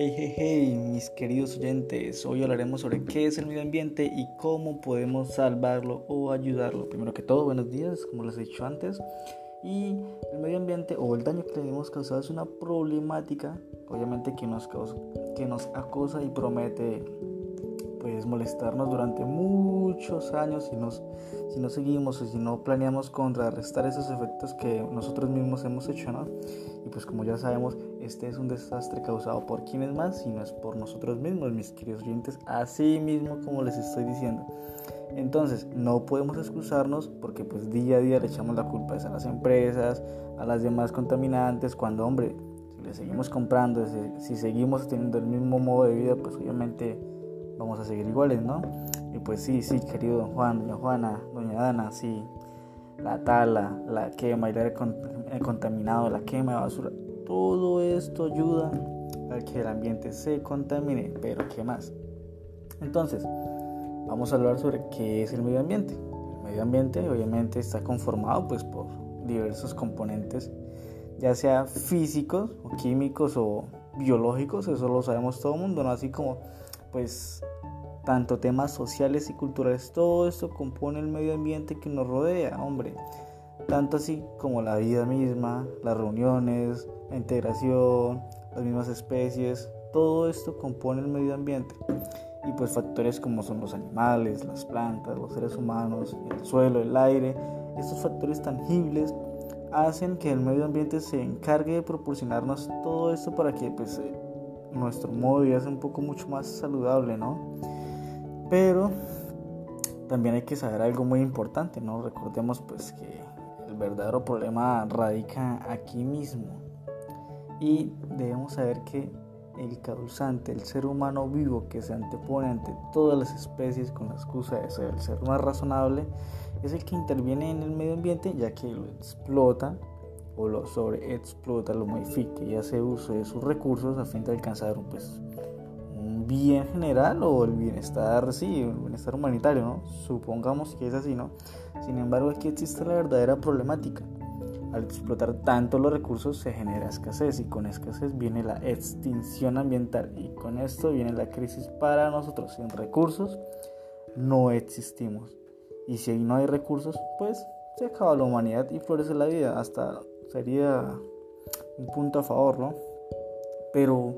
Hey, hey, hey, mis queridos oyentes, hoy hablaremos sobre qué es el medio ambiente y cómo podemos salvarlo o ayudarlo. Primero que todo, buenos días, como les he dicho antes. Y el medio ambiente o el daño que le hemos causado es una problemática, obviamente, que nos, causa, que nos acosa y promete pues molestarnos durante muchos años si, nos, si no seguimos o si no planeamos contrarrestar esos efectos que nosotros mismos hemos hecho, ¿no? Y pues como ya sabemos, este es un desastre causado por quienes más, si no es por nosotros mismos, mis queridos oyentes, así mismo como les estoy diciendo. Entonces, no podemos excusarnos porque pues día a día le echamos la culpa a las empresas, a las demás contaminantes, cuando hombre, si le seguimos comprando, si seguimos teniendo el mismo modo de vida, pues obviamente vamos a seguir iguales, ¿no? Y pues sí, sí, querido don Juan, doña Juana, doña Dana, sí, la tala, la quema, el aire contaminado, la quema de basura, todo esto ayuda a que el ambiente se contamine, pero ¿qué más? Entonces, vamos a hablar sobre qué es el medio ambiente. El medio ambiente obviamente está conformado pues por diversos componentes, ya sea físicos o químicos o biológicos, eso lo sabemos todo el mundo, ¿no? Así como pues tanto temas sociales y culturales, todo esto compone el medio ambiente que nos rodea, hombre. Tanto así como la vida misma, las reuniones, la integración, las mismas especies, todo esto compone el medio ambiente. Y pues factores como son los animales, las plantas, los seres humanos, el suelo, el aire, estos factores tangibles hacen que el medio ambiente se encargue de proporcionarnos todo esto para que pues nuestro modo de vida sea un poco mucho más saludable, ¿no? Pero también hay que saber algo muy importante, ¿no? Recordemos pues que el verdadero problema radica aquí mismo. Y debemos saber que el causante, el ser humano vivo que se antepone ante todas las especies con la excusa de ser el ser más razonable, es el que interviene en el medio ambiente ya que lo explota o lo sobreexplota, lo modifique y hace uso de sus recursos a fin de alcanzar pues, un bien general o el bienestar, sí, el bienestar humanitario, ¿no? Supongamos que es así, ¿no? Sin embargo, aquí existe la verdadera problemática. Al explotar tanto los recursos se genera escasez y con escasez viene la extinción ambiental y con esto viene la crisis para nosotros. Sin recursos no existimos y si no hay recursos, pues se acaba la humanidad y florece la vida hasta sería un punto a favor, ¿no? Pero,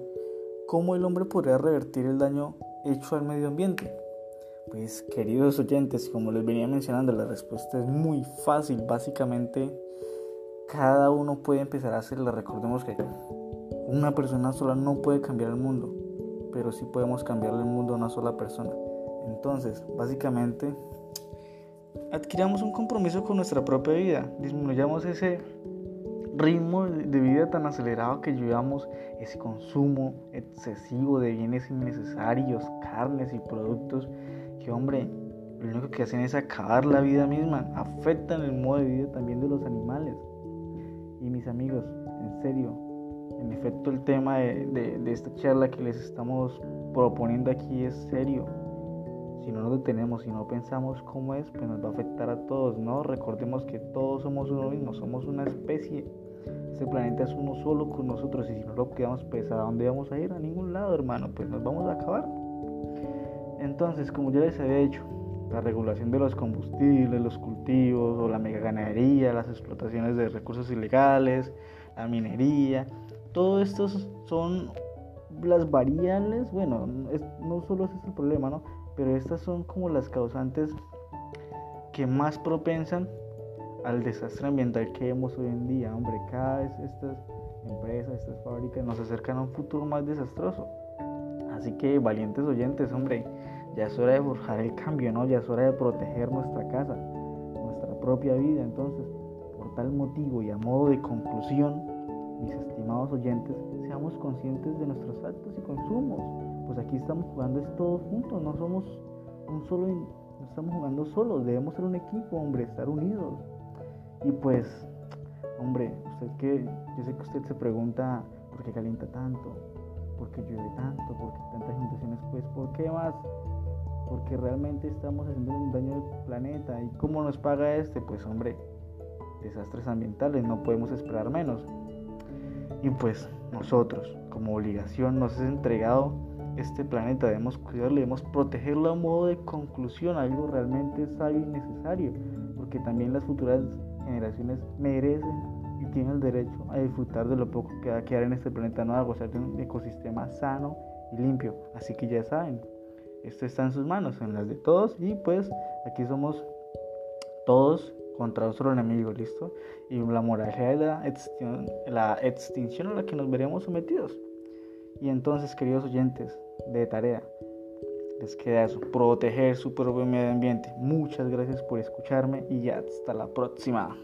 ¿cómo el hombre podría revertir el daño hecho al medio ambiente? Pues, queridos oyentes, como les venía mencionando, la respuesta es muy fácil. Básicamente, cada uno puede empezar a hacerla. Recordemos que una persona sola no puede cambiar el mundo, pero sí podemos cambiar el mundo a una sola persona. Entonces, básicamente, adquiramos un compromiso con nuestra propia vida, disminuyamos ese ritmo de vida tan acelerado que llevamos, ese consumo excesivo de bienes innecesarios, carnes y productos que, hombre, lo único que hacen es acabar la vida misma, afectan el modo de vida también de los animales. Y mis amigos, en serio, en efecto el tema de, de esta charla que les estamos proponiendo aquí es serio si no nos detenemos, si no pensamos cómo es, pues nos va a afectar a todos, ¿no? Recordemos que todos somos uno mismo, somos una especie. Este planeta es uno solo con nosotros y si no lo quedamos, pues ¿a dónde vamos a ir? A ningún lado, hermano, pues nos vamos a acabar. Entonces, como ya les había dicho, la regulación de los combustibles, los cultivos o la mega ganadería, las explotaciones de recursos ilegales, la minería, todo esto son las variables, bueno, no solo es el problema, ¿no? pero estas son como las causantes que más propensan al desastre ambiental que vemos hoy en día. Hombre, cada vez estas empresas, estas fábricas nos acercan a un futuro más desastroso. Así que valientes oyentes, hombre, ya es hora de forjar el cambio, ¿no? Ya es hora de proteger nuestra casa, nuestra propia vida. Entonces, por tal motivo y a modo de conclusión, mis estimados oyentes, seamos conscientes de nuestros actos y consumos pues aquí estamos jugando es todos juntos, no somos un solo, no estamos jugando solos, debemos ser un equipo, hombre, estar unidos. Y pues, hombre, usted que, yo sé que usted se pregunta por qué calienta tanto, por qué llueve tanto, por qué tantas inundaciones, pues, ¿por qué más? Porque realmente estamos haciendo un daño al planeta. ¿Y cómo nos paga este? Pues, hombre, desastres ambientales, no podemos esperar menos. Y pues, nosotros, como obligación nos es entregado este planeta, debemos cuidarlo, debemos protegerlo a modo de conclusión, algo realmente sabio y necesario, porque también las futuras generaciones merecen y tienen el derecho a disfrutar de lo poco que va a quedar en este planeta, no a gozar de un ecosistema sano y limpio. Así que ya saben, esto está en sus manos, en las de todos, y pues aquí somos todos contra otro enemigo, ¿listo? Y la moralidad de la extinción, la extinción a la que nos veremos sometidos. Y entonces, queridos oyentes, de tarea, les queda eso, proteger su propio medio ambiente. Muchas gracias por escucharme y ya hasta la próxima.